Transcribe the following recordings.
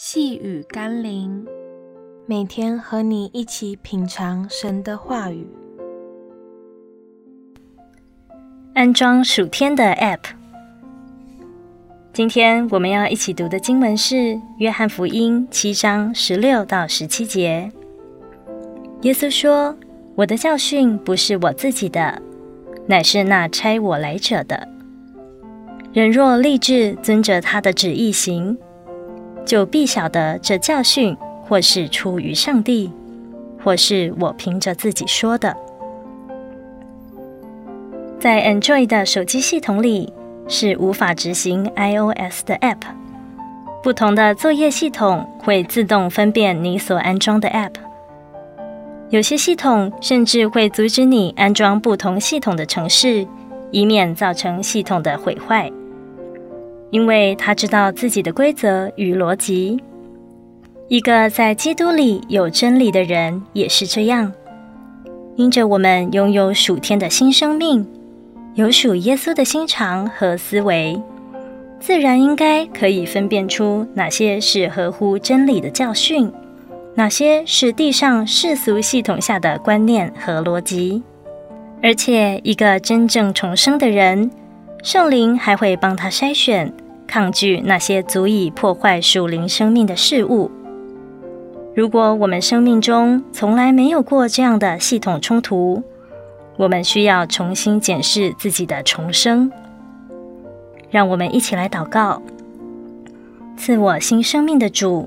细雨甘霖，每天和你一起品尝神的话语。安装暑天的 App。今天我们要一起读的经文是《约翰福音》七章十六到十七节。耶稣说：“我的教训不是我自己的，乃是那差我来者的。人若立志遵着他的旨意行。”就必晓得这教训，或是出于上帝，或是我凭着自己说的。在 Android 的手机系统里是无法执行 iOS 的 App。不同的作业系统会自动分辨你所安装的 App。有些系统甚至会阻止你安装不同系统的程式，以免造成系统的毁坏。因为他知道自己的规则与逻辑，一个在基督里有真理的人也是这样。因着我们拥有属天的新生命，有属耶稣的心肠和思维，自然应该可以分辨出哪些是合乎真理的教训，哪些是地上世俗系统下的观念和逻辑。而且，一个真正重生的人，圣灵还会帮他筛选、抗拒那些足以破坏属灵生命的事物。如果我们生命中从来没有过这样的系统冲突，我们需要重新检视自己的重生。让我们一起来祷告：赐我新生命的主，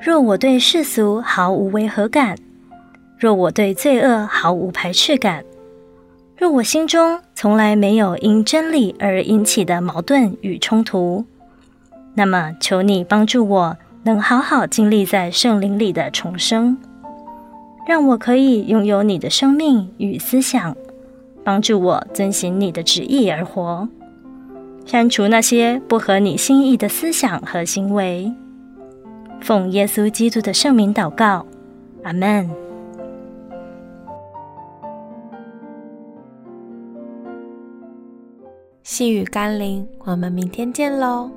若我对世俗毫无违和感，若我对罪恶毫无排斥感。若我心中从来没有因真理而引起的矛盾与冲突，那么求你帮助我能好好经历在圣灵里的重生，让我可以拥有你的生命与思想，帮助我遵行你的旨意而活，删除那些不合你心意的思想和行为。奉耶稣基督的圣名祷告，阿门。细雨甘霖，我们明天见喽。